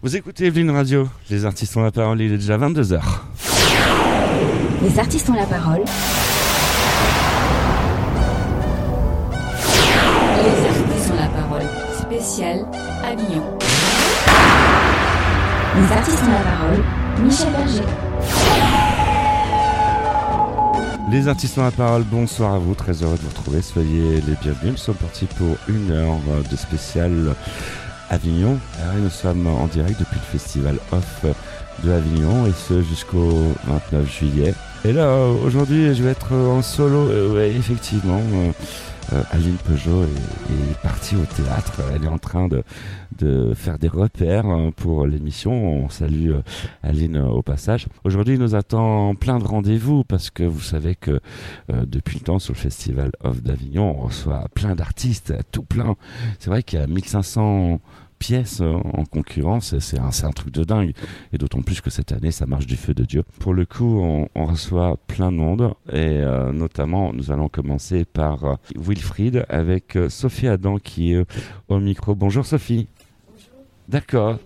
Vous écoutez Evelyne Radio, les artistes ont la parole, il est déjà 22h. Les artistes ont la parole. Les artistes ont la parole. Spécial Avignon. Les artistes ont la parole. Michel Berger. Les artistes ont la parole, bonsoir à vous, très heureux de vous retrouver, soyez les bienvenus. Nous sommes partis pour une heure de spécial Avignon. Alors, nous sommes en direct depuis le festival Off de Avignon et ce jusqu'au 29 juillet. Et là, aujourd'hui, je vais être en solo. Euh, effectivement, euh, euh, Aline Peugeot est, partie au théâtre. Elle est en train de, de faire des repères hein, pour l'émission. On salue euh, Aline euh, au passage. Aujourd'hui, il nous attend plein de rendez-vous parce que vous savez que depuis le temps sur le festival Off d'Avignon, on reçoit plein d'artistes, tout plein. C'est vrai qu'il y a 1500 pièces en concurrence, c'est un, un, truc de dingue. Et d'autant plus que cette année, ça marche du feu de Dieu. Pour le coup, on, on reçoit plein de monde. Et euh, notamment, nous allons commencer par euh, Wilfried avec euh, Sophie Adam qui est au micro. Bonjour Sophie. Bonjour. D'accord.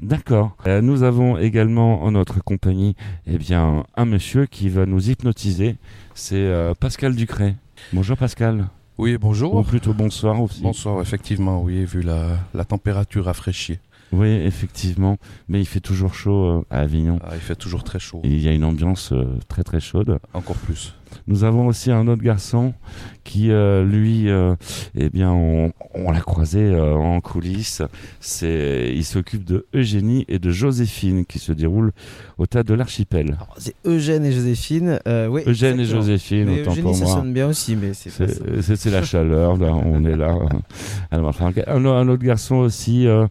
D'accord. Euh, nous avons également en notre compagnie eh bien, un monsieur qui va nous hypnotiser. C'est euh, Pascal Ducré. Bonjour Pascal. Oui, bonjour. Ou plutôt bonsoir aussi. Bonsoir, effectivement, oui, vu la, la température rafraîchie. Oui, effectivement. Mais il fait toujours chaud euh, à Avignon. Ah, il fait toujours très chaud. Il y a une ambiance euh, très très chaude. Encore plus. Nous avons aussi un autre garçon qui, euh, lui, euh, eh bien, on, on l'a croisé euh, en coulisses. C'est, il s'occupe de Eugénie et de Joséphine qui se déroulent au tas de l'archipel. C'est Eugène et Joséphine. Euh, oui, Eugène exactement. et Joséphine, Mais autant Eugénie, pour ça moi. sonne bien aussi, mais c'est. C'est, la chaleur, là, on est là. Alors, enfin, un, un autre garçon aussi. euh,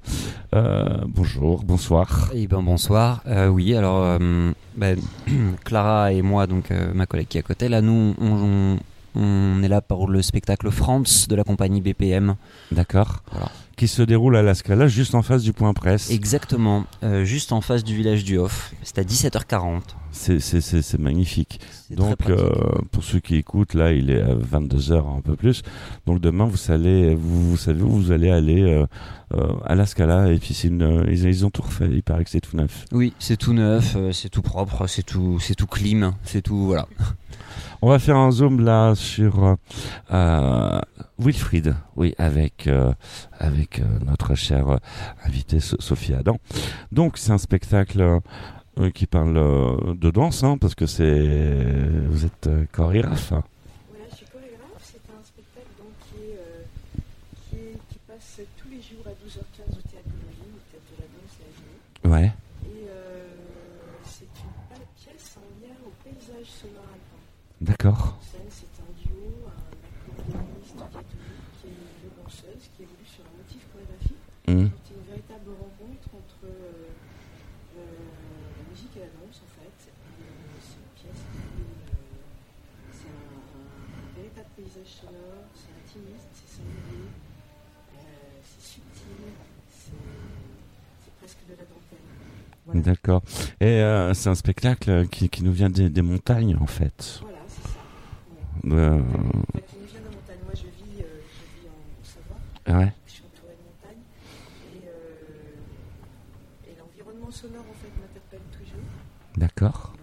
euh, bonjour, bonsoir. Eh ben bonsoir. Euh, oui, alors euh, ben, Clara et moi, donc euh, ma collègue qui est à côté, là nous on, on, on est là pour le spectacle France de la compagnie BPM. D'accord. Voilà. Qui se déroule à la Scala, juste en face du point presse. Exactement, euh, juste en face du village du Hof. C'est à 17h40. C'est, magnifique. Donc, euh, pour ceux qui écoutent, là, il est à 22h, un peu plus. Donc, demain, vous allez, vous, vous savez où vous allez aller euh, euh, à la Scala. Et puis, une, ils, ils ont tout refait. Il paraît que c'est tout neuf. Oui, c'est tout neuf, c'est tout propre, c'est tout, c'est tout clean, c'est tout voilà. On va faire un zoom là sur euh, euh, Wilfried, oui, avec euh, avec notre chère invitée So- Sophie Adam. Donc, c'est un spectacle qui parle de danse, hein, parce que c'est vous êtes chorégraphe. hein. Voilà, je suis chorégraphe. C'est un spectacle donc, qui, est, euh, qui, est- qui passe tous les jours à 12h15 au théâtre de Longines, au théâtre de la danse. Ouais. Et euh, c'est une belle pièce en lien au paysage sonore alpin. D'accord. C'est un duo, un accordéoniste catholique et une violonceuse qui évolue sur un motif chorégraphique. Mhm. C'est une véritable rencontre entre euh, euh, la musique et la danse en fait. Euh, c'est une pièce qui est, euh, c'est un, un- véritable paysage sonore, c'est intimiste, c'est singulier, euh, c'est subtil, c'est c'est presque de la dentelle. Voilà, D'accord. Et euh, c'est un spectacle qui, qui nous vient des, des montagnes, en fait. Voilà, c'est ça. Ouais. En fait, il nous vient de la montagne. Moi, je vis, euh, je vis en Savoie. ouais. Je suis entourée de montagnes. Et, euh, et l'environnement sonore, en fait, m'interpelle toujours. D'accord.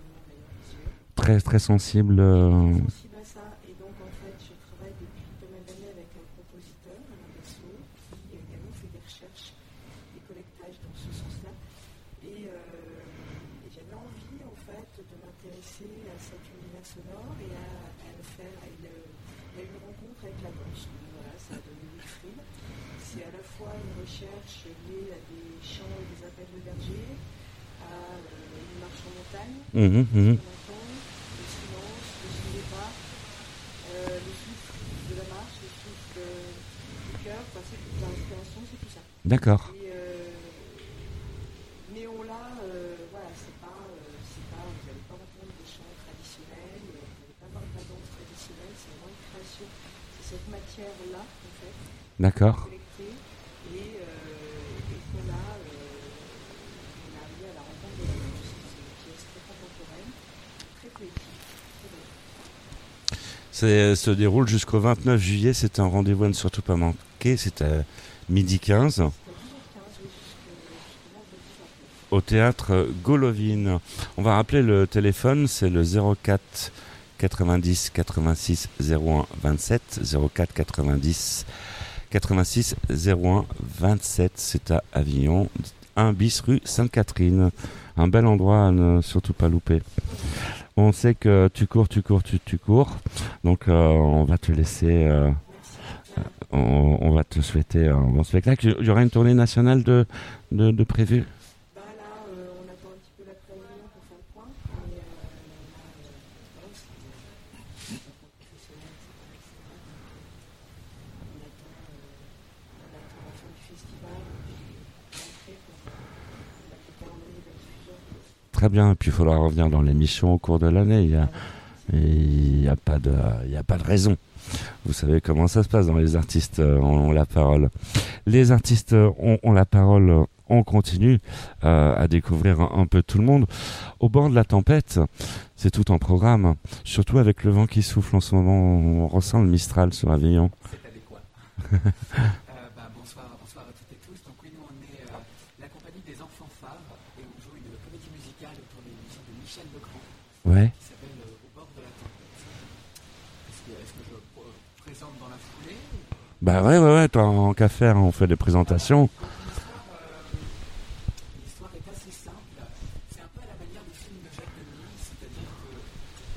Très, très sensible. euh, sensible à ça. Et donc, en fait, je travaille depuis pas mal d'années avec un compositeur, Alain Dassault, qui également fait des recherches, des collectages dans ce sens-là. Et, euh, et j'avais envie, en fait, de m'intéresser à cet univers sonore et à, à le faire à une, à une rencontre avec la danse. Donc, Voilà, ça a donné Wilfried. C'est à la fois une recherche liée à des chants et des appels de berger, à euh, une marche en montagne, mhm, mhm. on entend, le silence, le son des pas, euh, le souffle de la marche, le souffle euh, du cœur, enfin, c'est toute l'inspiration, c'est tout ça. D'accord. Et, euh, mais on l'a, euh, voilà, c'est pas, euh, c'est pas, vous n'allez pas entendre des chants traditionnels, euh, vous n'allez pas voir de la danse traditionnelle, c'est vraiment une création, c'est cette matière-là, en fait, D'accord. collectée, et, euh, et qu'on a, euh, on est arrivé à la rencontre de la danse. C'est une pièce très contemporaine, très poétique, très belle. C'est se déroule jusqu'au 29 juillet. C'est un rendez-vous à ne surtout pas manquer. C'est à midi 15 au théâtre Golovine. On va rappeler le téléphone, c'est le 04 90 86 01 27 04 90 86 01 27. C'est à Avignon, 1 bis rue Sainte-Catherine. Un bel endroit à ne surtout pas louper. On sait que tu cours, tu cours, tu, tu cours. Donc euh, on va te laisser. Euh, on, on, va te souhaiter un bon spectacle. Il y aura une tournée nationale de, de, de prévue Bah là, euh, on attend un petit peu la prévision pour faire le point. Mais euh, là, euh, voilà, c'est euh, professionnel, c'est pas excellent. On attend, euh, on attend la fin du festival et puis après pour euh, mettre le calendrier de la diffusion. Très bien. Et puis il faudra revenir dans l'émission au cours de l'année. Il y a, il y a pas de, il y a pas de raison. Vous savez comment ça se passe dans les artistes euh, ont la parole. Les artistes ont, ont la parole. On continue euh, à découvrir un, un peu tout le monde. Au bord de la tempête, c'est tout en programme. Surtout avec le vent qui souffle en ce moment, on ressent le Mistral sur Avignon. C'est adéquat. Euh, bah, bonsoir, bonsoir à toutes et tous. Donc oui, nous on est euh, la compagnie des enfants phares et on joue une comédie musicale autour des musiques de Michel Legrand Ouais. qui s'appelle euh, Au bord de la tempête. Est-ce que, est-ce que je euh, présente dans la foulée Bah ouais, ouais, ouais. Tant qu'à faire, on fait des présentations. L'histoire est assez simple. C'est un peu à la manière du film de Jacques Demy, c'est-à-dire que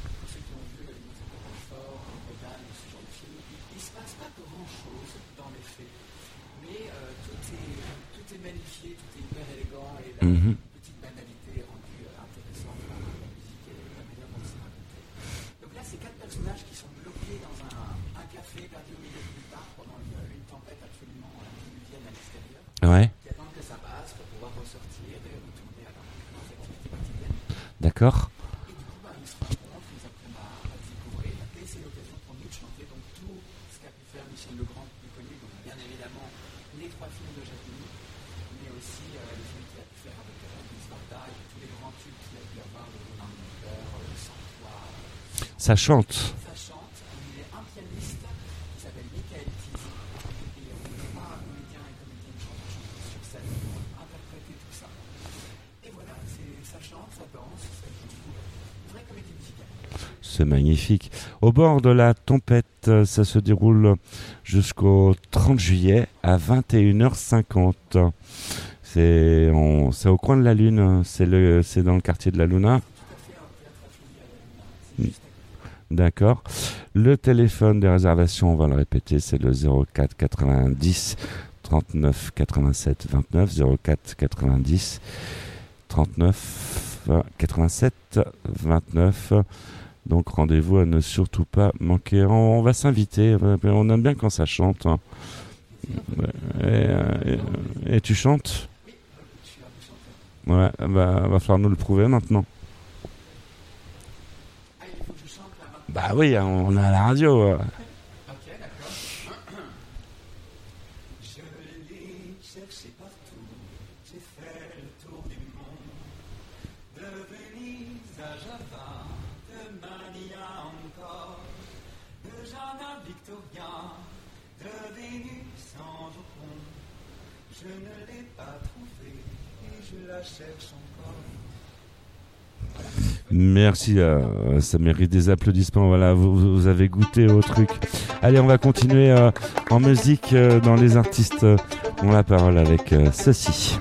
pour ceux qui ont vu les Confort, Bretagne, ce genre de film, il ne se passe pas grand-chose dans les faits. Mais euh, tout, est, tout est magnifié, tout est hyper élégant et la Mhm. petite banalité est rendue euh, intéressante par la musique et la manière dont c'est raconté. Donc là, c'est quatre personnages qui sont bloqués dans un, un café perdu au milieu de nulle part pendant une, une tempête absolument euh, diluvienne à l'extérieur Ouais. qui attendent que ça passe pour pouvoir ressortir et retourner à leurs leurs activités quotidiennes. D'accord. Et du coup, bah, ils se rencontrent, ils apprennent à, à découvrir, et c'est l'occasion pour nous de chanter donc tout ce qu'a pu faire Michel Legrand le plus connu, donc bien évidemment les trois films de Jacques Demy, mais aussi euh, les films qu'il a pu faire avec euh, Miss Martha et tous les grands tubes qu'il a pu avoir, le Roland de mon cœur, euh, le Sans-Toi, Ça chante. ça chante. Il est un pianiste qui s'appelle Michael Tizi. Et on est trois comédiens et comédiennes chanteurs chanter sur scène pour interpréter tout ça. Et voilà, c'est- ça chante, ça danse, ça joue. Une vraie comédie musicale. C'est magnifique. Au bord de la tempête, ça se déroule jusqu'au 30 juillet à 21h50. C'est au coin de la Lune, c'est dans le quartier de la Luna. D'accord. Le téléphone des réservations, on va le répéter, c'est le 04 90 39 87 29 04 90 39 euh, 87 29. Donc rendez-vous à ne surtout pas manquer. On, on va s'inviter. euh, On aime bien quand ça chante. hein. Et, euh, et- et tu chantes? Ouais, bah, va falloir nous le prouver maintenant. Ah, il faut que je chante là maintenant. Bah oui, on a la radio. Ok, d'accord. Je l'ai cherché partout, j'ai fait le tour du monde. De Venise à Java, de Mania encore, de à Victoria, de Vénus en Japon. Je ne l'ai pas trouvée et je la cherche encore. Merci, euh, ça mérite des applaudissements. Voilà, vous, avez goûté au truc. Allez, on va continuer euh, en musique euh, dans les artistes ont la parole avec ceci.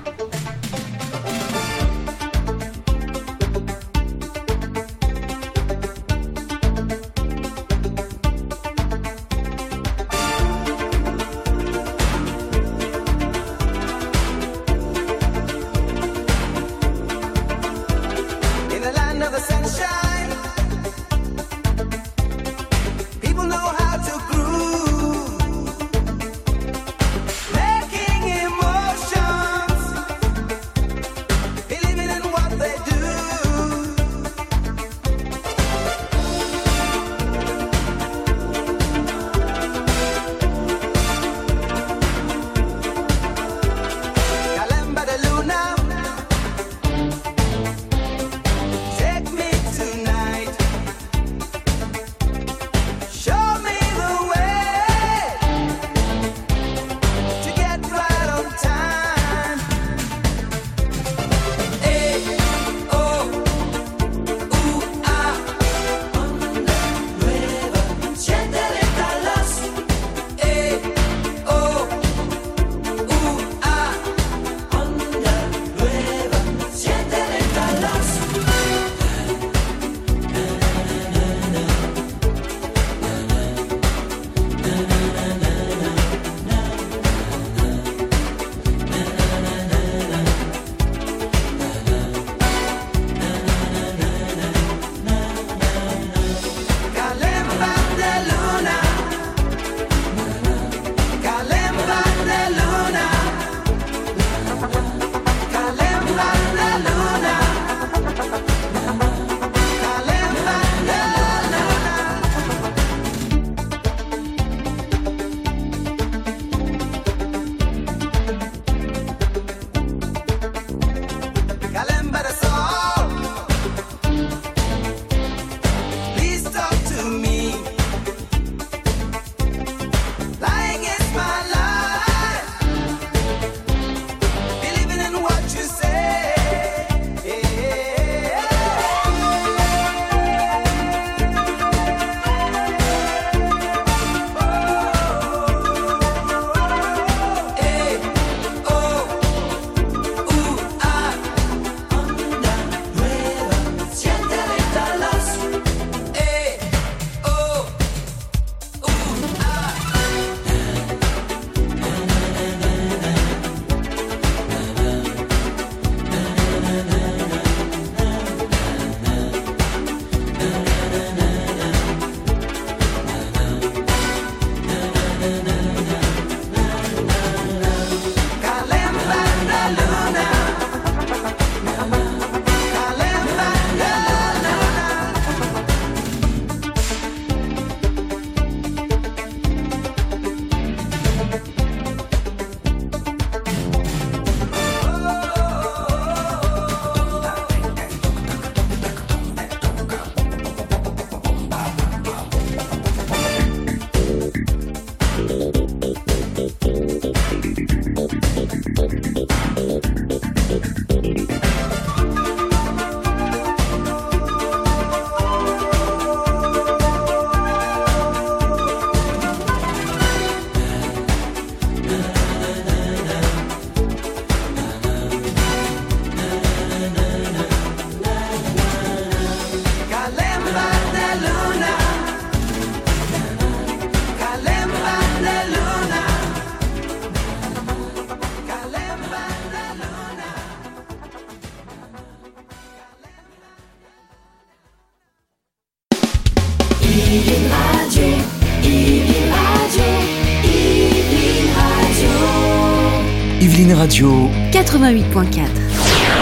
Radio, 88.4.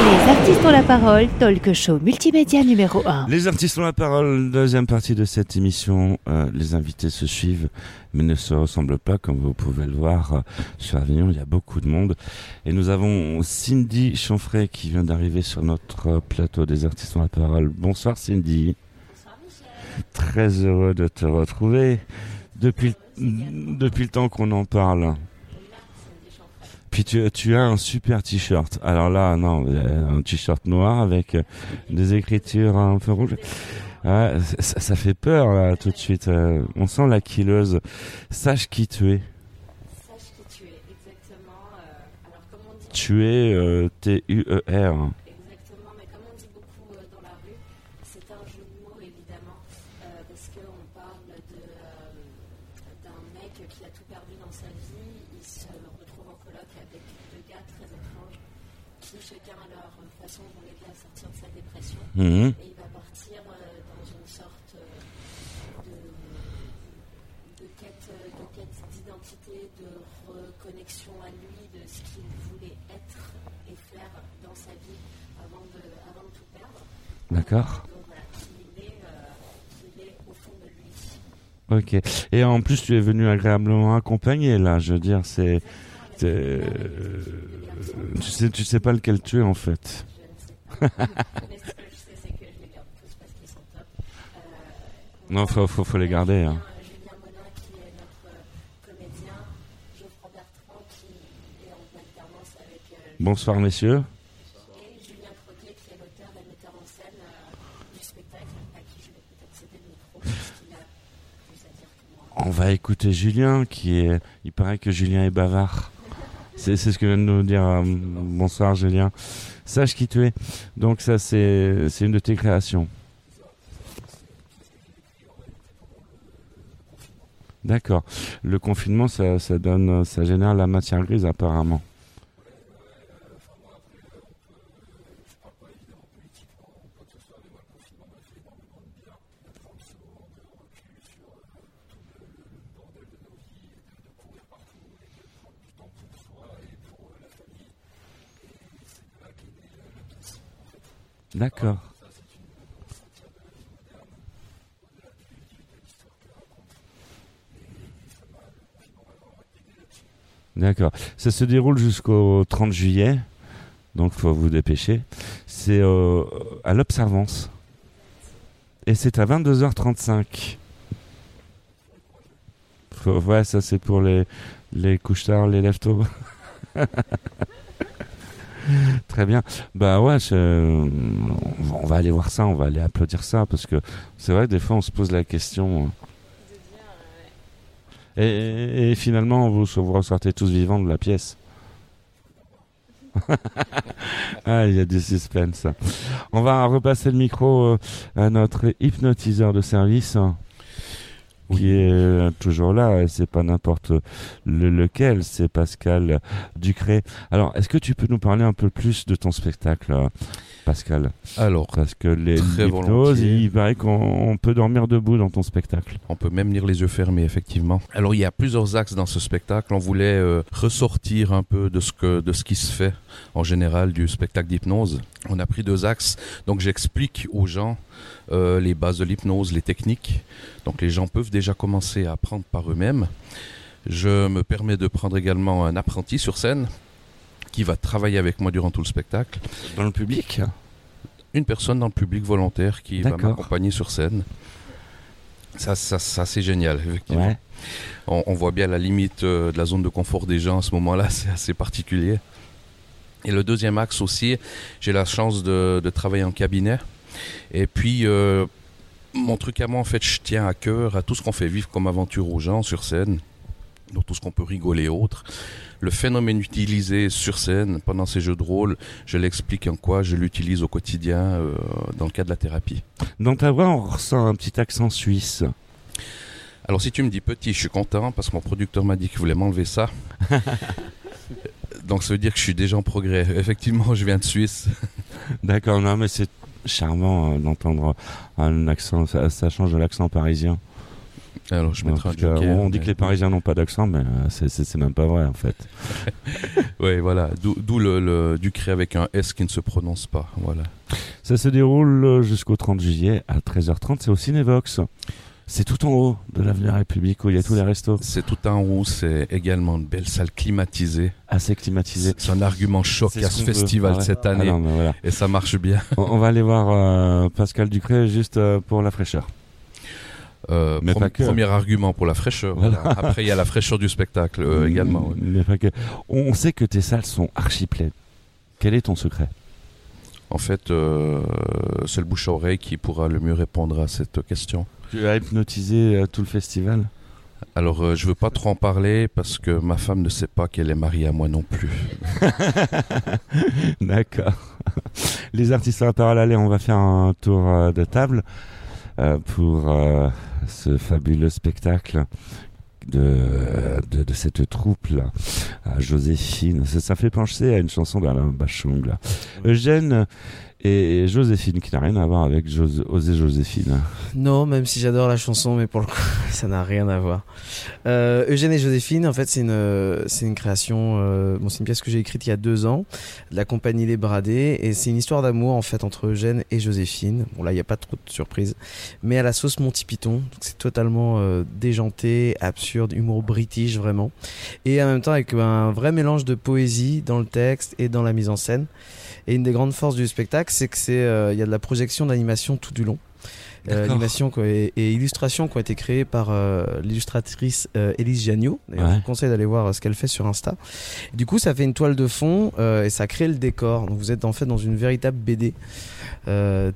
Les artistes ont la parole, talk show multimédia numéro 1. Les artistes ont la parole, deuxième partie de cette émission. Euh, les invités se suivent, mais ne se ressemblent pas, comme vous pouvez le voir euh, sur Avignon. Il y a beaucoup de monde. Et nous avons Cindy Chanfray qui vient d'arriver sur notre euh, plateau des artistes ont la parole. Bonsoir Cindy. Très heureux de te retrouver. Depuis, depuis le temps qu'on en parle. Puis tu, tu as un super t-shirt. Alors là, non, euh, un t-shirt noir avec euh, des écritures un peu rouges. Ça, ça fait peur là tout de suite. Euh, on sent la killeuse. Sache qui tu es. Sache qui tu es, exactement. alors, comme on dit Tu es euh, T-U-E-R. exactement, mais comme on dit beaucoup euh, dans la rue, c'est un jeu de mots évidemment, euh, parce qu'on parle de, euh, d'un mec qui a tout perdu dans sa vie. Il se retrouve en coloc avec deux gars très étranges qui, chacun à leur façon, vont l'aider à sortir de sa Mhm. Et il va partir euh, dans une sorte euh, de, de quête, euh, de quête d'identité, de reconnexion à lui, de ce qu'il voulait être et faire dans sa vie avant de, avant de tout perdre. D'accord. Ok. Et en plus, tu es venu agréablement accompagné là. Je veux dire, c'est. c'est, euh, tu sais, tu sais pas lequel tu es en fait. Je ne sais pas. Mais ce que je sais, c'est que je les garde tous parce qu'ils sont top. Euh, Non, faut, faut, les garder. hein. Bonsoir messieurs. On va écouter Julien qui est. Il paraît que Julien est bavard. C'est ce que vient de nous dire. euh, bonsoir Julien. Sache qui tu es. Donc ça c'est une de tes créations. D'accord. Le confinement ça, donne ça génère la matière grise apparemment. D'accord. D'accord. Ça se déroule jusqu'au 30 juillet, donc faut vous dépêcher. C'est euh, à l'Observance. Et c'est à 22h35. Faut- ouais, ça c'est pour les, les couches tard, les lève. Très bien. Bah ouais, on va- on va aller voir ça, on va aller applaudir ça, parce que c'est vrai que des fois on se pose la question. Et, finalement, vous, vous ressortez tous vivants de la pièce. ah, il y a du suspense. On va repasser le micro euh, à notre hypnotiseur de service. Qui est euh, toujours là, et c'est pas n'importe le- lequel, c'est Pascal Ducré. Alors, est-ce que tu peux nous parler un peu plus de ton spectacle, euh, Pascal Alors, Parce que les- l'hypnose, il paraît qu'on on peut dormir debout dans ton spectacle. on peut même lire les yeux fermés, effectivement. Alors, il y a plusieurs axes dans ce spectacle. On voulait euh, ressortir un peu de ce, que, de ce qui se fait en général du spectacle d'hypnose. On a pris deux axes. Donc, j'explique aux gens euh, les bases de l'hypnose, les techniques. Donc, les gens peuvent déjà commencer à apprendre par eux-mêmes. Je me permets de prendre également un apprenti sur scène qui va travailler avec moi durant tout le spectacle. Dans le public? Une personne dans le public volontaire qui va m'accompagner sur scène. Ça, ça, ça c'est génial, effectivement. Ouais. On, on voit bien la limite euh, de la zone de confort des gens à ce moment-là, c'est assez particulier. Et le deuxième axe aussi, j'ai la chance de, de travailler en cabinet. Et puis, euh, mon truc à moi, en fait, je tiens à cœur à tout ce qu'on fait vivre comme aventure aux gens sur scène, donc tout ce qu'on peut rigoler et autres. Le phénomène utilisé sur scène pendant ces jeux de rôle, je l'explique en quoi je l'utilise au quotidien euh, dans le cadre de la thérapie. Dans ta voix, on ressent un petit accent suisse. Alors si tu me dis petit, je suis content parce que mon producteur m'a dit qu'il voulait m'enlever ça. Donc ça veut dire que je suis déjà en progrès. Effectivement, je viens de Suisse. D'accord, non, mais c'est charmant euh, d'entendre un accent, ça, ça change de l'accent parisien. Alors je mettrai un Parce que, joker. on dit que les Parisiens n'ont pas d'accent, mais euh, c'est- même pas vrai en fait. Ouais, voilà. D'où le, le Ducré avec un S qui ne se prononce pas. Voilà. Ça se déroule euh, jusqu'au 30 juillet à 13h30. C'est au Cinévox. C'est tout en haut de l'avenue République où il y a tous les restos. C'est tout en haut. C'est également une belle salle climatisée. Assez climatisé. C'est un argument choc à ce veut. festival Ah cette Ah année. non, mais voilà. Et ça marche bien. on, on va aller voir euh, Pascal Ducré juste euh, pour la fraîcheur. Euh, Mais prom-. Premier argument pour la fraîcheur. Voilà. Après, il y a la fraîcheur du spectacle euh, également. ouais. Mais pas que. On sait que tes salles sont archi pleines. Quel est ton secret? En fait, euh, c'est le bouche à oreille qui pourra le mieux répondre à cette question. Tu as hypnotisé euh, tout le festival? Alors, euh, je veux pas trop en parler parce que ma femme ne sait pas qu'elle est mariée à moi non plus. D'accord. Les artistes à la parole, allez, on va faire un tour euh, de table euh, pour ce fabuleux spectacle de, de, de cette troupe là, à Joséphine. Ça, ça fait penser à une chanson d'Alain Bachung. Là. Eugène et Joséphine, qui n'a rien à voir avec Jos- Osée Joséphine. Non, même si j'adore la chanson, mais pour le coup, ça n'a rien à voir. Euh, Eugène et Joséphine, en fait, c'est une, c'est une création. euh, c'est une pièce que j'ai écrite il y a deux ans, de la compagnie Les Bradés, et c'est une histoire d'amour en fait entre Eugène et Joséphine. Bon, là, il n'y a pas trop de surprises, mais à la sauce Monty Python, c'est totalement euh, déjanté, absurde, humour british vraiment, et en même temps avec un vrai mélange de poésie dans le texte et dans la mise en scène. Et une des grandes forces du spectacle, c'est que c'est euh, il y a de la projection d'animation tout du long. Euh, animation quoi, et, et illustrations qui ont été créées par euh, l'illustratrice euh, Ouais. Je vous conseille d'aller voir euh, ce qu'elle fait sur Insta. Du coup, ça fait une toile de fond et ça crée le décor. Donc, vous êtes en fait dans une véritable BD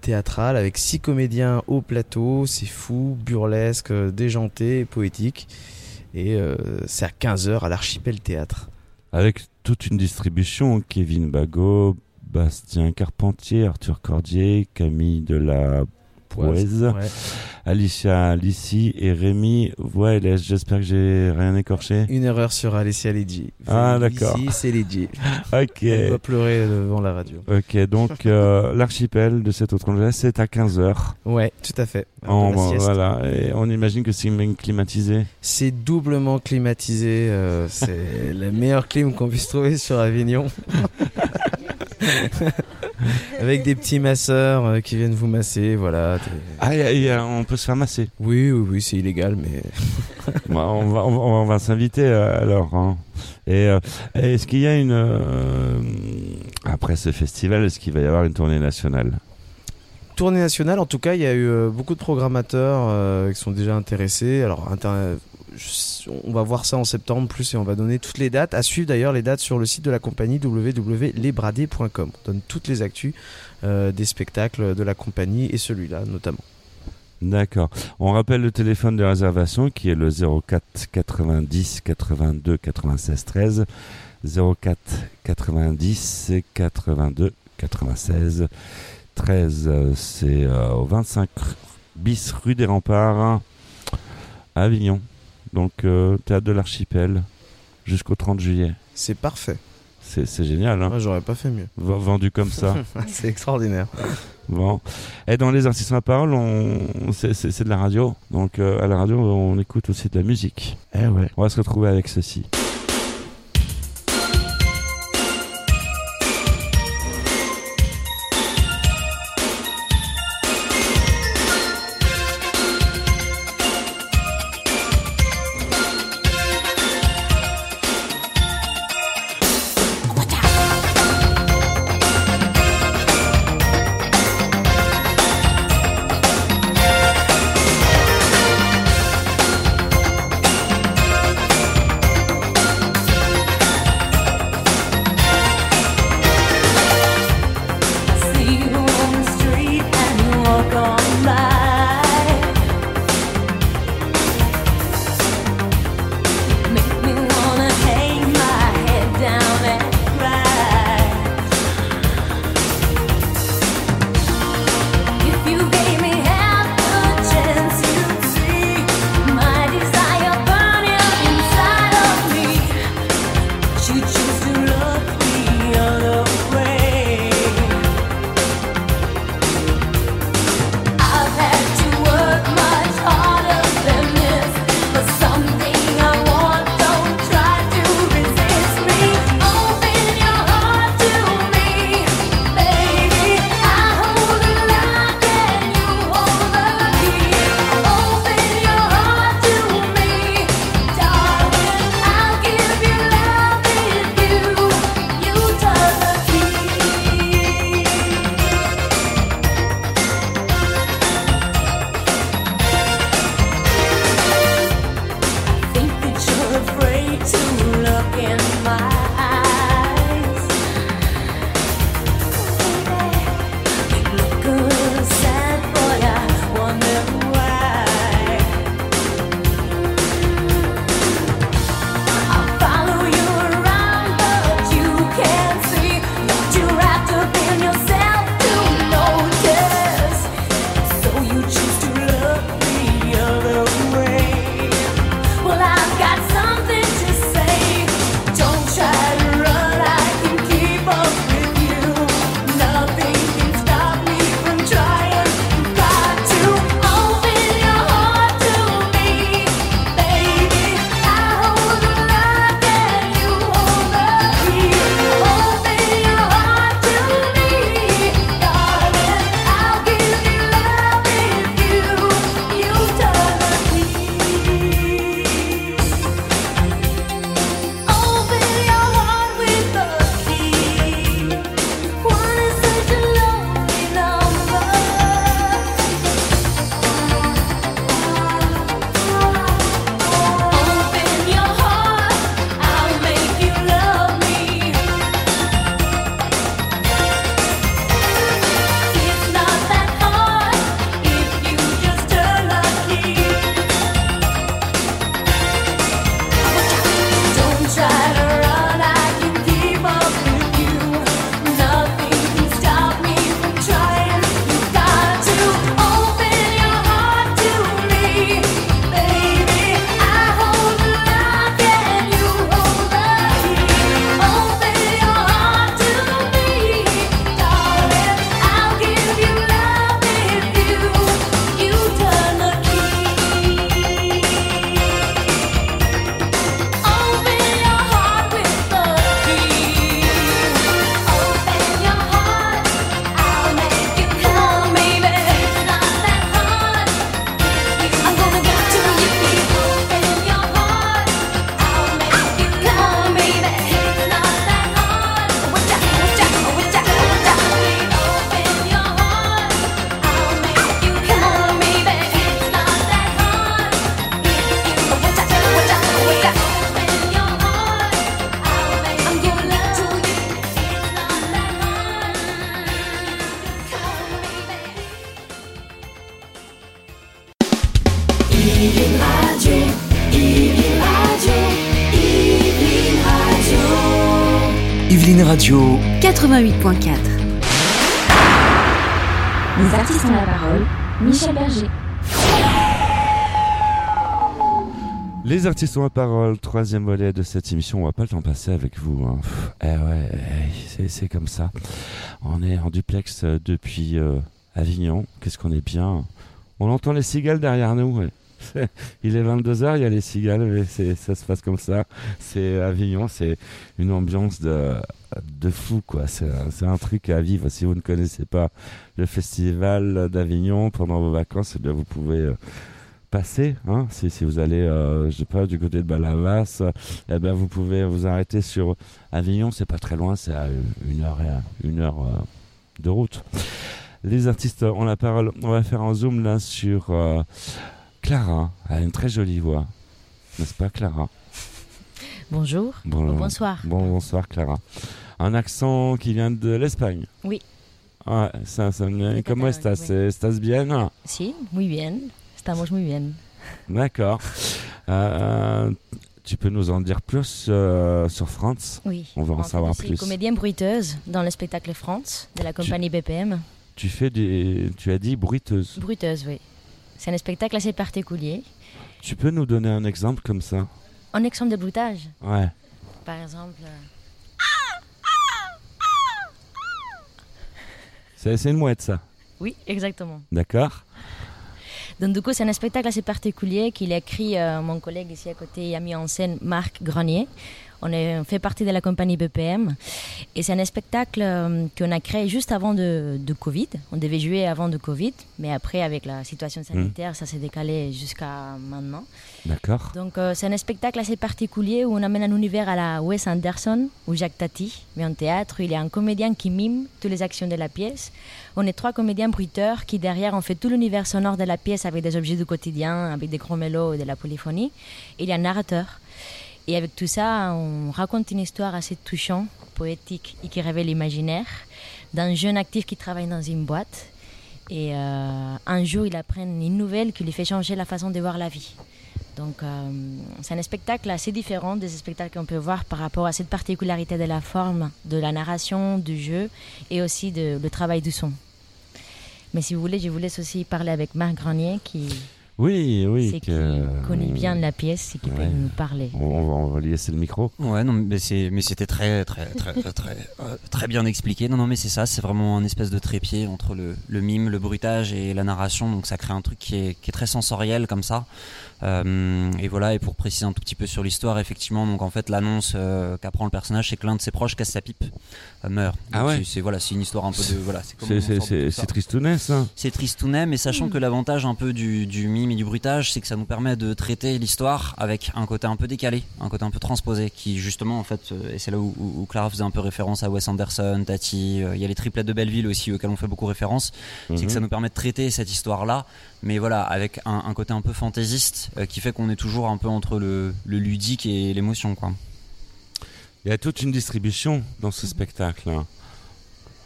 théâtrale avec six comédiens au plateau. C'est fou, burlesque, déjanté poétique. Et c'est à 15h à l'Archipel Théâtre. Avec toute une distribution, Kevin Bagot, Bastien Carpentier, Arthur Cordier, Camille de la Poise, Ouais. Alicia Lissi et Rémi Voiles. J'espère que j'ai rien écorché. Une erreur sur Alessia Lidji. Ah, d'accord. Ici, c'est Lidji. Ok. Elle doit pleurer devant la radio. Ok, donc euh, l'archipel de cet autre anglais, c'est à 15h. Ouais, tout à fait. Sieste. voilà, et on imagine que c'est même climatisé. C'est doublement climatisé. euh, c'est la meilleure clim qu'on puisse trouver sur Avignon. Avec des petits masseurs euh, qui viennent vous masser, voilà. Ah, a- y a- on peut se faire masser. Oui, oui, oui, c'est illégal, mais Bah, on va, on va, on va s'inviter euh, alors. hein. Et euh, est-ce qu'il y a une euh, après ce festival, est-ce qu'il va y avoir une tournée nationale? Tournée nationale. En tout cas, il y a eu euh, beaucoup de programmateurs euh, qui sont déjà intéressés. Alors, inter- on va voir ça en septembre plus et on va donner toutes les dates. À suivre d'ailleurs les dates sur le site de la compagnie www.lesbradiers.com. On donne toutes les actus euh, des spectacles de la compagnie et celui-là notamment. D'accord. On rappelle le téléphone de réservation qui est le 04 90 82 96 13. 04 90 82 96 13. Euh, C'est euh, au 25 bis rue des Remparts à Avignon. Donc euh, théâtre de l'archipel jusqu'au 30 juillet. C'est parfait. C'est génial, hein Moi, j'aurais pas fait mieux. V- Vendu comme ça. c'est extraordinaire. Bon. Et dans les artistes à la parole, on... c'est de la radio. Donc euh, à la radio, on écoute aussi de la musique. Eh ouais. On va se retrouver avec ceci. 88.4. Les artistes ont la parole. Michel Berger. Les artistes ont la parole, troisième volet de cette émission. On va pas le temps passer avec vous. hein. Pff, Eh ouais, eh, c'est- comme ça. On est en duplex euh, depuis euh, Avignon. Qu'est-ce qu'on est bien. On entend les cigales derrière nous. ouais. Il est 22h, il y a les cigales, mais ça se passe comme ça. C'est Avignon, c'est une ambiance de, de fou, quoi. C'est un- un truc à vivre. Si vous ne connaissez pas le festival d'Avignon pendant vos vacances, eh bien, vous pouvez euh, passer. Hein, si, si vous allez, euh, je sais pas, du côté de Balavas, eh vous pouvez vous arrêter sur Avignon. C'est pas très loin, c'est à une heure, et- une heure euh, de route. Les artistes ont la parole. On va faire un zoom là sur Clara. A une très jolie voix. N'est-ce pas, Clara? Bonjour. Bon- bonsoir. Bon, bonsoir, Clara. Un accent qui vient de l'Espagne. Oui. Ouais, ça, ça me- ¿Cómo catalán, estás? ¿Estás bien? Sí, muy bien. Estamos muy bien. D'accord. Euh, tu peux nous en dire plus euh, sur France? Oui. On va en En fait, savoir je suis plus. comédienne bruiteuse dans le spectacle France de la compagnie BPM. Tu fais des, tu as dit bruiteuse. Bruiteuse, oui. C'est un spectacle assez particulier. Tu peux nous donner un exemple comme ça Un exemple de bruitage, Ouais. par exemple. euh, C'est c'est une mouette ça. Oui, exactement. D'accord. Donc du coup, c'est un spectacle assez particulier qu'il a écrit euh, mon collègue ici à côté et a mis en scène Marc Grenier. On, est, on fait partie de la compagnie BPM et c'est un spectacle euh, qu'on a créé juste avant de, de Covid. On devait jouer avant de Covid, mais après avec la situation sanitaire, ça s'est décalé jusqu'à maintenant. D'accord. Donc euh, c'est un spectacle assez particulier où on amène un univers à la Wes Anderson ou Jacques Tati, mais en théâtre, il y a un comédien qui mime toutes les actions de la pièce. On est trois comédiens bruiteurs qui derrière on fait tout l'univers sonore de la pièce avec des objets du quotidien, avec des gros mélos et de la polyphonie. Et il y a un narrateur. Et avec tout ça, on raconte une histoire assez touchante, poétique et qui révèle l'imaginaire d'un jeune actif qui travaille dans une boîte. Et euh, un jour, il apprend une nouvelle qui lui fait changer la façon de voir la vie. Donc, euh, c'est un spectacle assez différent des spectacles qu'on peut voir par rapport à cette particularité de la forme, de la narration, du jeu et aussi de, le travail du son. Mais si vous voulez, je vous laisse aussi parler avec Marc Granier qui, Oui, oui. c'est qui que- connaît bien la pièce et qui peut nous parler. On, on va, on va lui laisser le micro. Ouais, non, mais c'est, mais c'était très, très, très, très, très, euh, très bien expliqué. Non, non, mais c'est ça, c'est vraiment un espèce de trépied entre le, le mime, le bruitage et la narration. Donc ça crée un truc qui est, qui est très sensoriel comme ça. Euh, et voilà, et pour préciser un tout petit peu sur l'histoire, effectivement, donc en fait l'annonce euh, qu'apprend le personnage, c'est que l'un de ses proches casse sa pipe, euh, meurt. Ah ouais. c'est, voilà, c'est une histoire un peu de voilà, c'est tristounet, ça. C'est tristounet, mais sachant Hmm. que l'avantage un peu du, du mime et du bruitage, c'est que ça nous permet de traiter l'histoire avec un côté un peu décalé, un côté un peu transposé, qui justement, en fait, euh, et c'est là où, où- où Clara faisait un peu référence à Wes Anderson, Tati, euh, il y a les triplettes de Belleville aussi auxquels on fait beaucoup référence, c'est Mhm. que ça nous permet de traiter cette histoire-là, mais voilà, avec un, un côté un peu fantaisiste, euh, qui fait qu'on est toujours un peu entre le, le ludique et l'émotion, quoi. Il y a toute une distribution dans ce spectacle. hein.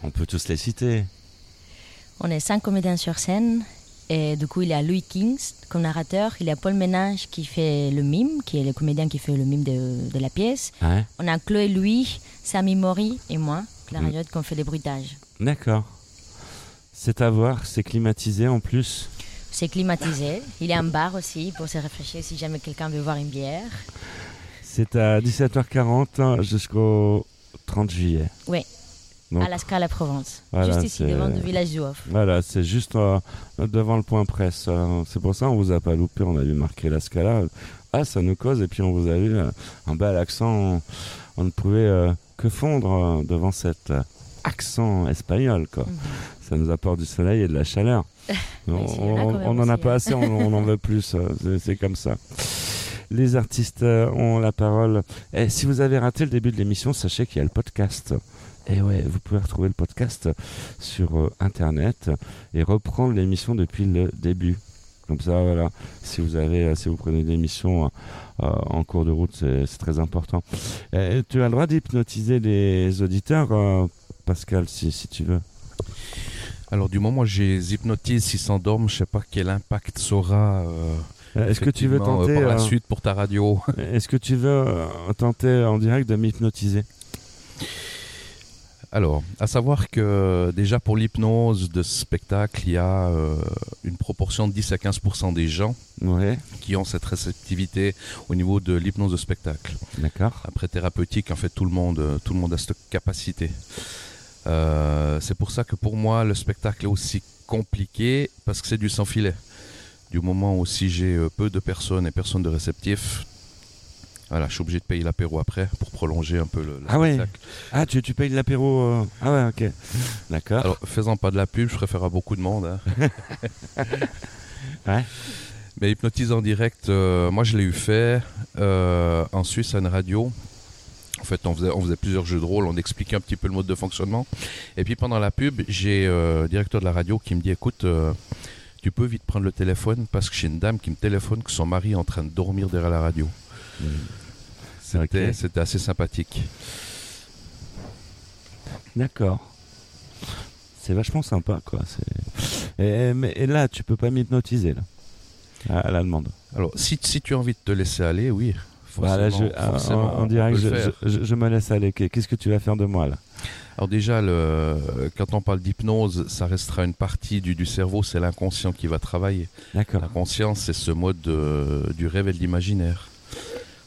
On peut tous les citer. On est cinq comédiens sur scène. Et du coup, il y a Louis Kings comme narrateur. Il y a Paul Ménage qui fait le mime, qui est le comédien qui fait le mime de, de la pièce. Ouais. On a Chloé Louis, Samy Mori et moi, Clara Mm. Yotte, qui ont fait les bruitages. D'accord. C'est à voir, c'est climatisé en plus. C'est climatisé. Il y a un bar aussi pour se réfléchir si jamais quelqu'un veut boire une bière. C'est à 17h40 hein, jusqu'au 30 juillet. Oui, Donc, à la Scala Provence. Voilà, Juste ici, devant le village du Off. Voilà, c'est juste euh, devant le point presse. euh, c'est pour ça on vous a pas loupé, on a vu marquer la Scala. Ah, ça nous cause, et puis on vous a vu euh, un bel accent. On, on ne pouvait euh, que fondre devant cet accent espagnol, quoi. Mhm. Ça nous apporte du soleil et de la chaleur. a on- quand même on en a pas assez, on, on en veut plus. euh, c'est- comme ça. Les artistes euh, ont la parole. Et si vous avez raté le début de l'émission, sachez qu'il y a le podcast. Et ouais, vous pouvez retrouver le podcast sur euh, internet et reprendre l'émission depuis le début. Comme ça, voilà. Si vous avez, si vous prenez l'émission euh, en cours de route, c'est c'est très important. Et tu as le droit d'hypnotiser les auditeurs, euh, Pascal, si, si tu veux. Alors du moment où je les hypnotise, s'ils s'endorment, je sais pas quel impact ça aura. euh, Euh, Est-ce que tu veux effectivement, euh, tenter par la suite pour ta radio? Est-ce que tu veux tenter en direct de m'hypnotiser? Alors, à savoir que déjà pour l'hypnose de ce spectacle, il y a euh, une proportion de 10 à 15% des gens Ouais, qui ont cette réceptivité au niveau de l'hypnose de spectacle. d'accord. Après thérapeutique, en fait, tout le monde, tout le monde a cette capacité. Euh, c'est pour ça que pour moi, le spectacle est aussi compliqué parce que c'est du sans filet. Du moment où si j'ai euh, peu de personnes et personne de réceptifs, voilà, je suis obligé de payer l'apéro après pour prolonger un peu le, le Ah ouais. spectacle. Ah, tu, tu payes l'apéro euh, Ah ouais, ok. D'accord. Alors, faisant pas de la pub, je préfère à beaucoup de monde. hein. Ouais. Mais hypnotise en direct, euh, moi je l'ai eu fait en Suisse à une radio. En fait, on faisait, on faisait plusieurs jeux de rôle, on expliquait un petit peu le mode de fonctionnement. Et puis pendant la pub, j'ai euh, le directeur de la radio qui me dit écoute, euh, tu peux vite prendre le téléphone parce que j'ai une dame qui me téléphone que son mari est en train de dormir derrière la radio. C'était Ok. c'était assez sympathique. D'accord. C'est vachement sympa, quoi. Et, mais, et là, tu peux pas m'hypnotiser, là. À, à la demande. Alors, si, si tu as envie de te laisser aller, oui. Voilà, je, forcément, on peut le je, je- je me laisse aller. Qu'est-ce que tu vas faire de moi, là? Alors déjà, le, quand on parle d'hypnose, ça restera une partie du, du cerveau, c'est l'inconscient qui va travailler. D'accord. L'inconscient, c'est ce mode de- du rêve et de l'imaginaire.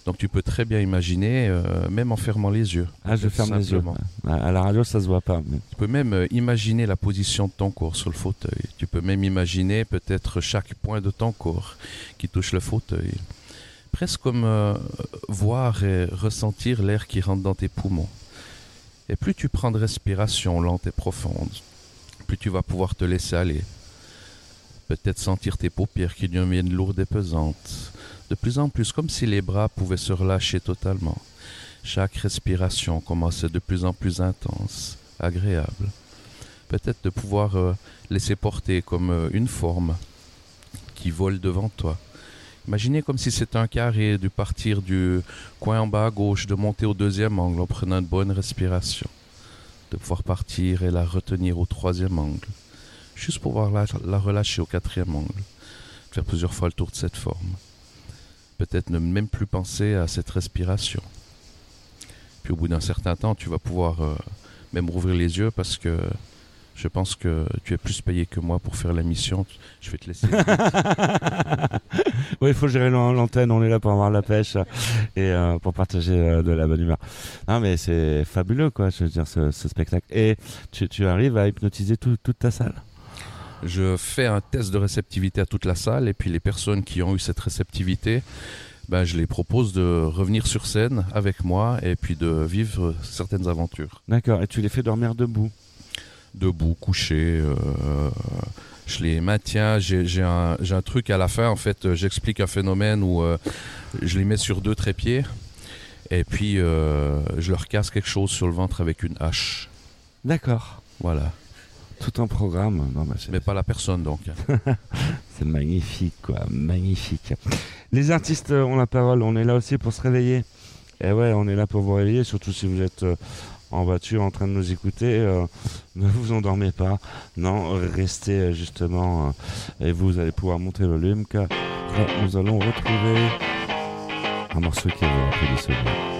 Donc tu peux très bien imaginer, euh, même en fermant les yeux. Ah, je ferme les yeux. Simplement. À, à la radio, ça se voit pas. mais- Tu peux même euh, imaginer la position de ton corps sur le fauteuil. Tu peux même imaginer peut-être chaque point de ton corps qui touche le fauteuil. Presque comme euh, voir et ressentir l'air qui rentre dans tes poumons. Et plus tu prends de respiration lente et profonde, plus tu vas pouvoir te laisser aller. Peut-être sentir tes paupières qui deviennent lourdes et pesantes. De plus en plus, comme si les bras pouvaient se relâcher totalement. Chaque respiration commençait de plus en plus intense, agréable. Peut-être de pouvoir euh, laisser porter comme euh, une forme qui vole devant toi, Imaginez comme si c'était un carré, de partir du coin en bas à gauche, de monter au deuxième angle en prenant une bonne respiration, de pouvoir partir et la retenir au troisième angle, juste pour pouvoir la, relâcher au quatrième angle, faire plusieurs fois le tour de cette forme. Peut-être ne même plus penser à cette respiration. Puis au bout d'un certain temps, tu vas pouvoir euh, même rouvrir les yeux parce que je pense que tu es plus payé que moi pour faire la mission. Je vais te laisser. Oui, il faut gérer l'an- l'antenne, on est là pour avoir la pêche et euh, pour partager euh, de la bonne humeur. Non, mais c'est fabuleux, quoi, je veux dire, ce, ce spectacle. Et tu, tu arrives à hypnotiser tout- toute ta salle? Je fais un test de réceptivité à toute la salle et puis les personnes qui ont eu cette réceptivité, ben, je les propose de revenir sur scène avec moi et puis de vivre certaines aventures. D'accord, et tu les fais dormir debout? Debout, couché, euh, je les maintiens. J'ai un, j'ai un truc à la fin, en fait, euh, j'explique un phénomène où euh, je les mets sur deux trépieds et puis euh, je leur casse quelque chose sur le ventre avec une hache. D'accord. Voilà. Tout un programme. Non, bah, Mais pas la personne donc. C'est magnifique, quoi, magnifique. Les artistes ont la parole, on est là aussi pour se réveiller. Et ouais, on est là pour vous réveiller, surtout si vous êtes en voiture en train de nous écouter. euh, ne vous endormez pas, non, restez euh, justement, euh, et vous allez pouvoir monter le volume, car nous allons retrouver un morceau qui va vous rappeler des.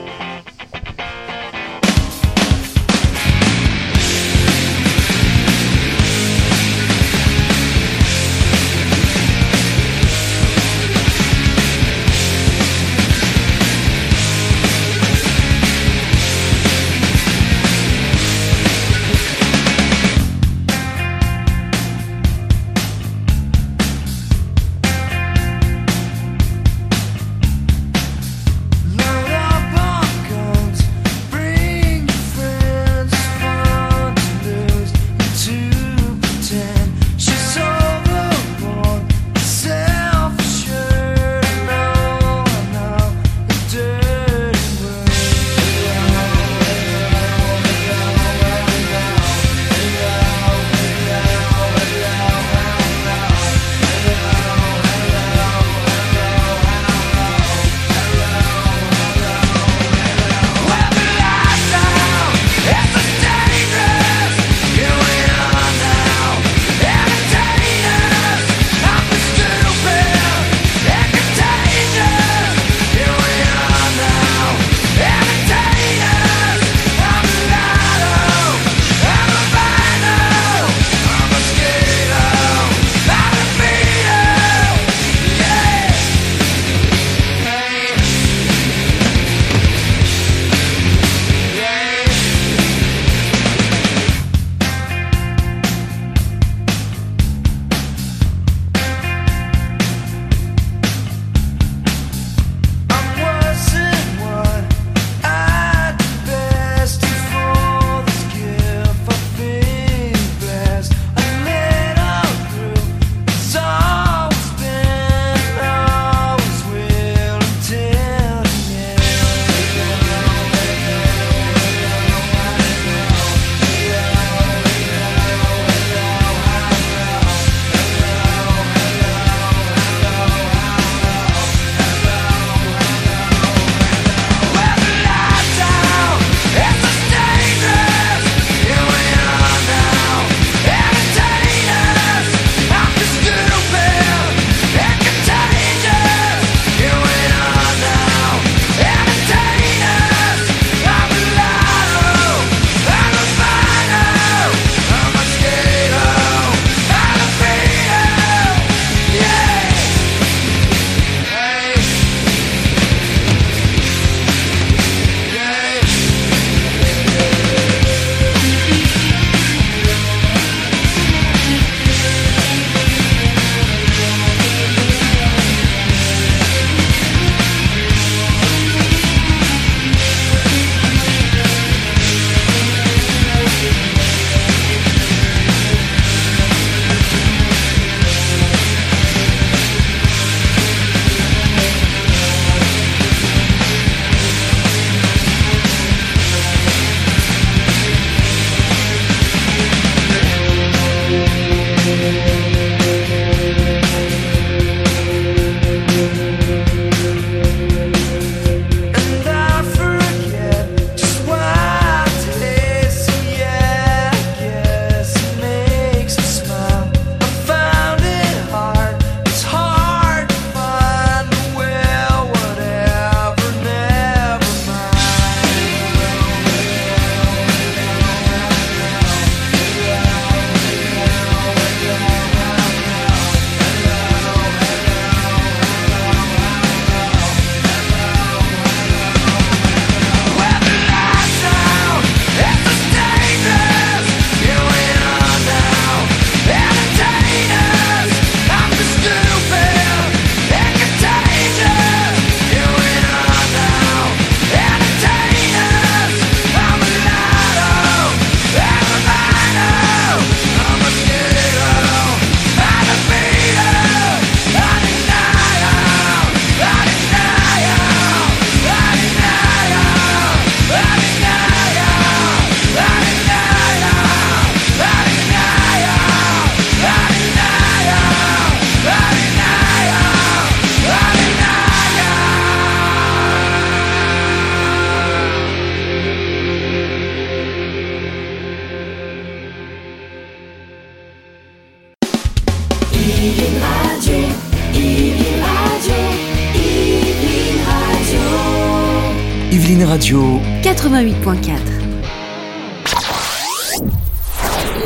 88.4.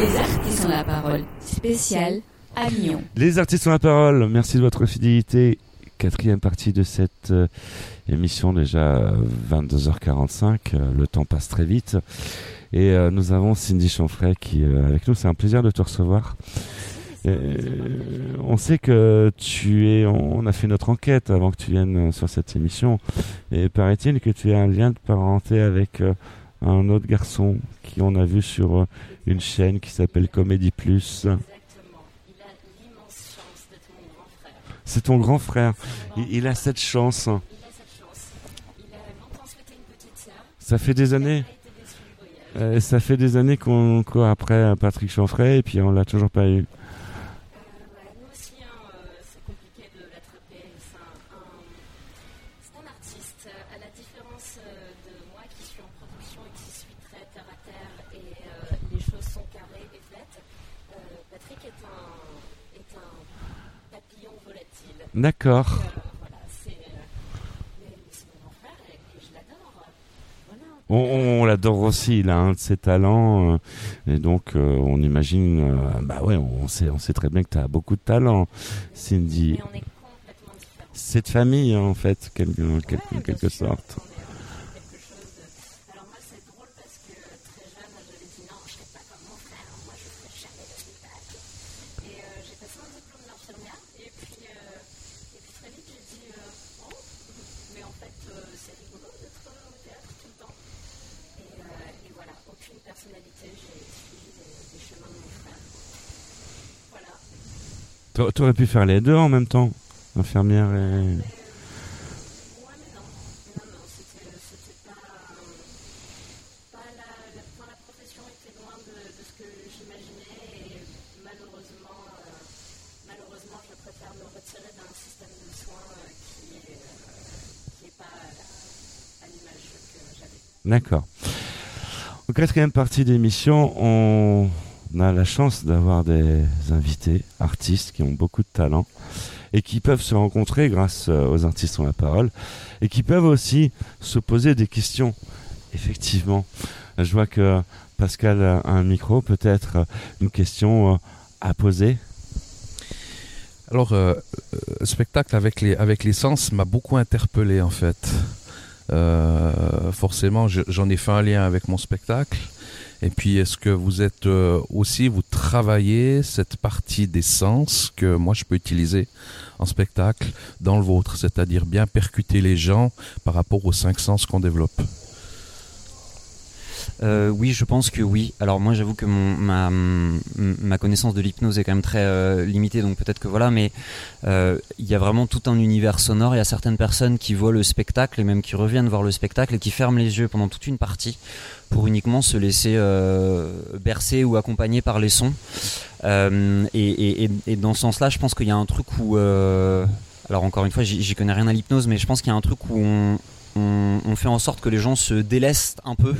Les artistes ont la parole. Spécial Avignon. Les artistes ont la parole. Merci de votre fidélité. Quatrième partie de cette euh, émission, déjà euh, 22h45. euh, le temps passe très vite. Et euh, nous avons Cindy Chanfray qui est avec nous. C'est un plaisir de te recevoir. Euh, on sait que tu es. On a fait notre enquête avant que tu viennes euh, sur cette émission. Et paraît-il que tu as un lien de parenté avec euh, un autre garçon qui on a vu sur une chaîne qui s'appelle Comédie Plus. C'est ton grand frère. Il, il a cette chance. Ça fait des années. Ça fait des années qu'on court après Patrick Chanfray et puis on l'a toujours pas eu. Voilà. On, on l'adore aussi, il a un de ses talents. euh, et donc, euh, on imagine. euh, bah ouais, on sait, on sait très bien que tu as beaucoup de talent, Cindy. Mais on est complètement différents. C'est de famille, hein, en fait, quelque, quelque sorte. quelque chose de... Alors moi c'est drôle parce que très jeune j'avais dit non je ne serai pas comme mon frère, moi je ne ferai jamais de spectacle. Et euh, j'ai passé mon diplôme d'infirmière et puis, euh, et puis très vite j'ai dit euh, oh mais en fait euh, c'est rigolo d'être au théâtre tout le temps. Et, euh, et voilà, aucune personnalité, j'ai suivi les, les chemins de mon frère. Voilà. T'a- T'aurais pu faire les deux en même temps, infirmière et. Ouais, mais non. Non, non, c'était, c'était pas. pas la, la, enfin, la profession était loin de, de ce que j'imaginais et malheureusement, euh, malheureusement, je préfère me retirer d'un système de soins euh, qui est, euh, qui est pas à, la- à l'image que j'avais. D'accord. En quatrième partie d'émission, on a la chance d'avoir des invités, artistes qui ont beaucoup de talent et qui peuvent se rencontrer grâce euh, aux artistes ont la parole et qui peuvent aussi se poser des questions. Effectivement, je vois que Pascal a un micro, peut-être euh, une question euh, à poser. Alors, euh, spectacle avec les, avec les sens m'a beaucoup interpellé en fait. Forcément, je- j'en ai fait un lien avec mon spectacle. Et puis, est-ce que vous êtes euh, aussi, vous travaillez cette partie des sens que moi je peux utiliser en spectacle dans le vôtre, c'est-à-dire bien percuter les gens par rapport aux cinq sens qu'on développe? Euh, oui, je pense que oui. Alors moi, j'avoue que mon, ma, ma connaissance de l'hypnose est quand même très euh, limitée, donc peut-être que voilà, mais euh, il y a vraiment tout un univers sonore. Il y a certaines personnes qui voient le spectacle et même qui reviennent voir le spectacle et qui ferment les yeux pendant toute une partie pour uniquement se laisser bercer ou accompagner par les sons. Et, et- dans ce sens-là, je pense qu'il y a un truc où... alors encore une fois, j'y connais rien à l'hypnose, mais je pense qu'il y a un truc où on, on- fait en sorte que les gens se délestent un peu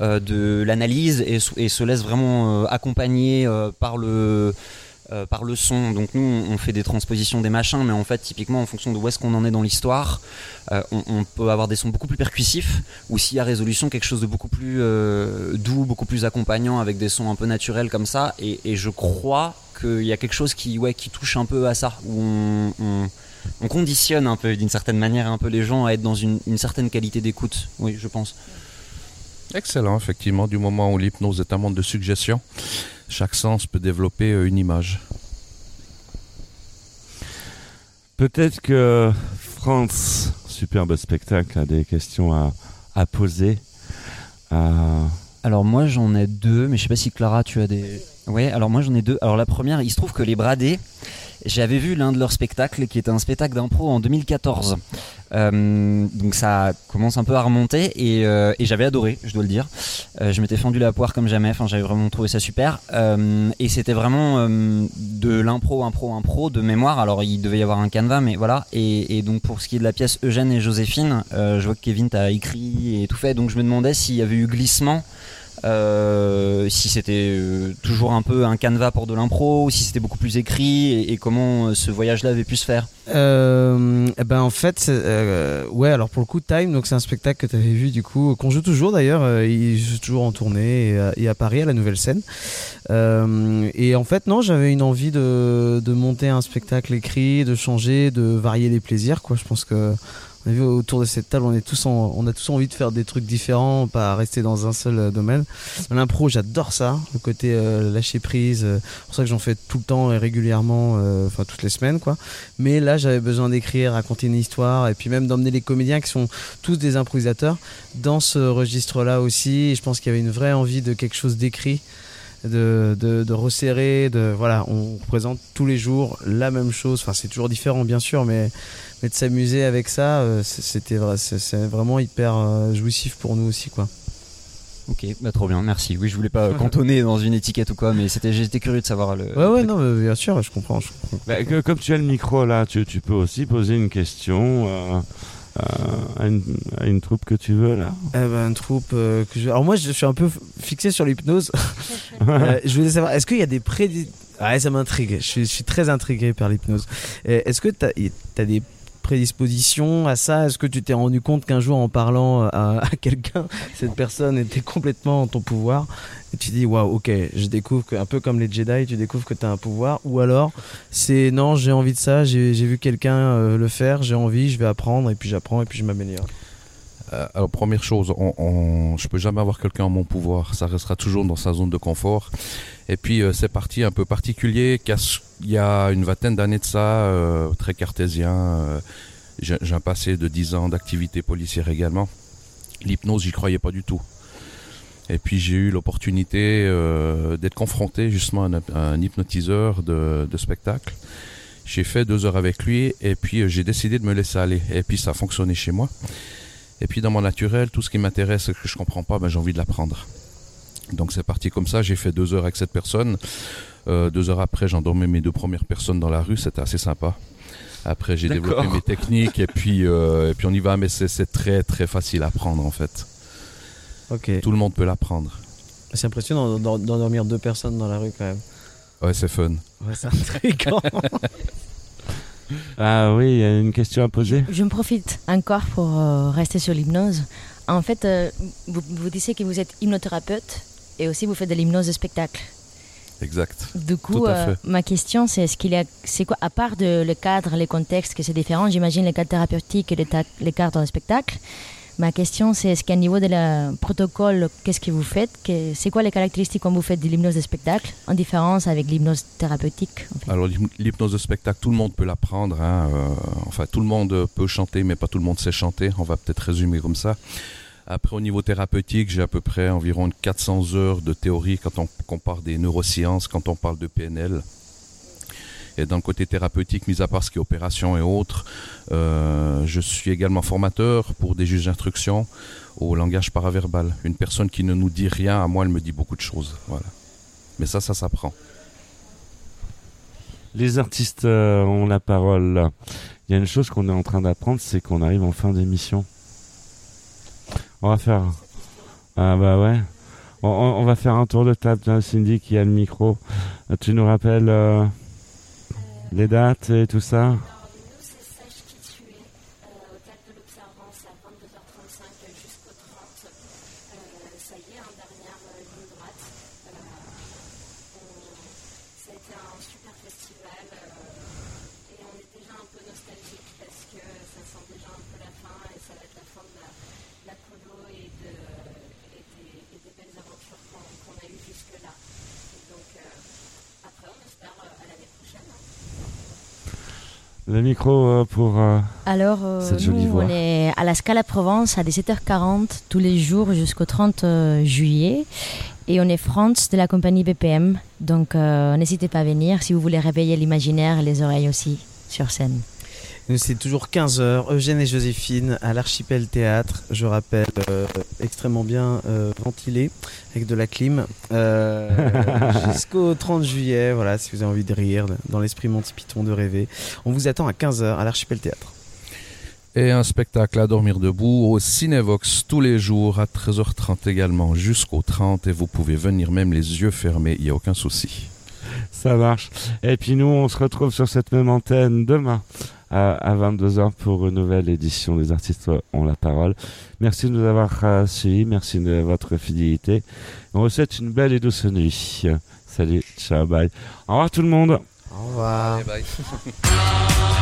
euh, de l'analyse et, se laissent vraiment euh, accompagner euh, par le par le son. Donc nous, on fait des transpositions des machins, mais en fait, typiquement, en fonction de où est-ce qu'on en est dans l'histoire, on, peut avoir des sons beaucoup plus percussifs, ou s'il y a résolution, quelque chose de beaucoup plus doux, beaucoup plus accompagnant, avec des sons un peu naturels comme ça. Et, je crois qu'il y a quelque chose qui, ouais, qui touche un peu à ça, où on- on conditionne un peu, d'une certaine manière, un peu les gens à être dans une, une certaine qualité d'écoute. Oui, je pense. Excellent, effectivement, du moment où l'hypnose est un monde de suggestion, chaque sens peut développer euh, une image. Peut-être que France, superbe spectacle, a des questions à, à poser. à- Alors moi j'en ai deux, mais je sais pas si Clara tu as des. Ouais, alors moi j'en ai deux. Alors la première, il se trouve que les Bradés, j'avais vu l'un de leurs spectacles qui était un spectacle d'impro en 2014. Euh, donc ça commence un peu à remonter et, euh, j'avais adoré, je dois le dire. Euh, je m'étais fendu la poire comme jamais, enfin j'avais vraiment trouvé ça super. Et c'était vraiment de l'impro, impro, impro, de mémoire. Alors il devait y avoir un canevas, mais voilà. Et, et donc pour ce qui est de la pièce Eugène et Joséphine, je vois que Kevin t'a écrit et tout fait, donc je me demandais s'il y avait eu glissement Euh, si c'était euh, toujours un peu un canevas pour de l'impro, ou si c'était beaucoup plus écrit, et, comment euh, ce voyage-là avait pu se faire? Eh ben en fait, ouais. Alors pour le coup, Time, c'est un spectacle que tu avais vu du coup, qu'on joue toujours d'ailleurs. il joue toujours en tournée et, à- Paris à la Nouvelle Scène. Et en fait, non, j'avais une envie de, de monter un spectacle écrit, de changer, de varier les plaisirs. Quoi, je pense que on a vu autour de cette table, on est tous, on a tous envie de faire des trucs différents, pas rester dans un seul euh, domaine. L'impro, j'adore ça, le côté euh, lâcher prise. euh, c'est pour ça que j'en fais tout le temps et régulièrement, enfin toutes les semaines, quoi. Mais là, j'avais besoin d'écrire, raconter une histoire, et puis même d'emmener les comédiens qui sont tous des improvisateurs dans ce registre-là aussi. Et je pense qu'il y avait une vraie envie de quelque chose d'écrit, de, de, de resserrer, de voilà, on représente tous les jours la même chose. Enfin, c'est toujours différent, bien sûr, mais mais de s'amuser avec ça, euh, c'est- c'était vrai, c'est vraiment hyper euh, jouissif pour nous aussi, quoi. Ok, bah trop bien, merci. Oui, je voulais pas cantonner dans une étiquette ou quoi, mais c'était, j'étais curieux de savoir le. Ouais, ouais, non, mais bien sûr, je comprends. je comprends. Bah, que- comme tu as le micro là, tu, tu peux aussi poser une question euh, euh, à, une, à une troupe que tu veux là. Eh ben, une troupe euh, que je... Alors moi, je suis un peu fixé sur l'hypnose. Euh, je voulais savoir, est-ce qu'il y a des prédis... Ouais, ça m'intrigue. Je suis, je suis très intrigué par l'hypnose. Est-ce que tu as, des prédispositions à ça? Est-ce que tu t'es rendu compte qu'un jour, en parlant à, à quelqu'un, cette personne était complètement en ton pouvoir et tu dis, waouh, ok, je découvre que, un peu comme les Jedi, tu découvres que tu as un pouvoir? Ou alors, c'est non, j'ai envie de ça, j'ai j'ai vu quelqu'un euh, le faire, j'ai envie, je vais apprendre, et puis j'apprends, et puis je m'améliore. Euh, alors première chose, on, on, je peux jamais avoir quelqu'un en mon pouvoir. Ça restera toujours dans sa zone de confort. Et puis euh, c'est parti un peu particulier. Il y a une vingtaine d'années de ça, euh, très cartésien. euh, j'ai un passé de 10 ans d'activité policière également. L'hypnose, j'y croyais pas du tout. Et puis j'ai eu l'opportunité d'être confronté justement à un, hypnotiseur de, spectacle. J'ai fait deux heures avec lui et puis j'ai décidé de me laisser aller. Et puis ça a fonctionné chez moi. Et puis dans mon naturel, tout ce qui m'intéresse que je comprends pas, ben, j'ai envie de l'apprendre. Donc c'est parti comme ça, j'ai fait deux heures avec cette personne. Euh, deux heures après, j'endormais mes deux premières personnes dans la rue, c'était assez sympa. Après, j'ai développé mes techniques et puis, euh, et puis on y va, mais c'est très très facile à apprendre en fait. Ok. Tout le monde peut l'apprendre. C'est impressionnant d'en- d'endormir deux personnes dans la rue quand même. Ouais, c'est fun. Ouais, c'est intriguant. Ah oui, il y a une question à poser. Je me profite encore pour euh, rester sur l'hypnose. En fait, euh, vous, vous disiez que vous êtes hypnothérapeute et aussi vous faites de l'hypnose de spectacle. Exact. Du coup, euh, ma question, c'est est-ce qu'il y a, c'est quoi, à part de le cadre, les contextes, que c'est différent, j'imagine le cadre thérapeutique et le, ta- le cadre dans le spectacle. Ma question, c'est est-ce qu'à niveau de la protocole, qu'est-ce que vous faites que, C'est quoi les caractéristiques quand vous faites de l'hypnose de spectacle, en différence avec l'hypnose thérapeutique en fait? Alors l'hyp- l'hypnose de spectacle, tout le monde peut l'apprendre. hein, euh, enfin, tout le monde peut chanter, mais pas tout le monde sait chanter. On va peut-être résumer comme ça. Après, au niveau thérapeutique, j'ai à peu près environ une 400 heures de théorie quand on compare des neurosciences, quand on parle de PNL. Et dans le côté thérapeutique, mis à part ce qui est opération et autres, euh, je suis également formateur pour des juges d'instruction au langage paraverbal. Une personne qui ne nous dit rien, à moi, elle me dit beaucoup de choses. Voilà. Mais ça, ça s'apprend. Les artistes euh, ont la parole. Il y a une chose qu'on est en train d'apprendre, c'est qu'on arrive en fin d'émission. On va faire. Ah bah ouais. On, on- va faire un tour de table. Cindy qui a le micro. Tu nous rappelles euh, les dates et tout ça Alors, nous, c'est Sage qui tuait euh, au théâtre de l'Observance à 22h35 jusqu'au 30. Euh, ça y est, en dernière euh, ligne droite. Euh, on- ça a été un super festival euh, et on est déjà un peu nostalgique parce que ça sent déjà un peu la fin et ça va être la fin de la, de la colo et, de, et, des, et des belles aventures qu'on qu'on a eues jusque-là. Et donc, euh, après, on espère euh, à l'année prochaine. hein. Le micro euh, pour. euh, Alors, euh, Cette jolie nous, voix. on est à la Scala Provence à 17h40 tous les jours jusqu'au 30 euh, juillet. Et on est France de la compagnie BPM. Donc, n'hésitez pas à venir si vous voulez réveiller l'imaginaire et les oreilles aussi sur scène. C'est toujours 15h, Eugène et Joséphine à l'Archipel Théâtre, je rappelle, euh, extrêmement bien euh, ventilé, avec de la clim, euh, jusqu'au 30 juillet, voilà, si vous avez envie de rire, dans l'esprit Monty Python, de rêver. On vous attend à 15h à l'Archipel Théâtre. Et un spectacle à dormir debout au Cinevox tous les jours à 13h30 également jusqu'au 30 et vous pouvez venir même les yeux fermés, il n'y a aucun souci. Ça marche. Et puis nous, on se retrouve sur cette même antenne demain à, à 22h pour une nouvelle édition des artistes ont la parole. Merci de nous avoir euh, suivis, merci de votre fidélité. On vous souhaite une belle et douce nuit. Salut, ciao, bye. Au revoir tout le monde. Au revoir. Allez, bye.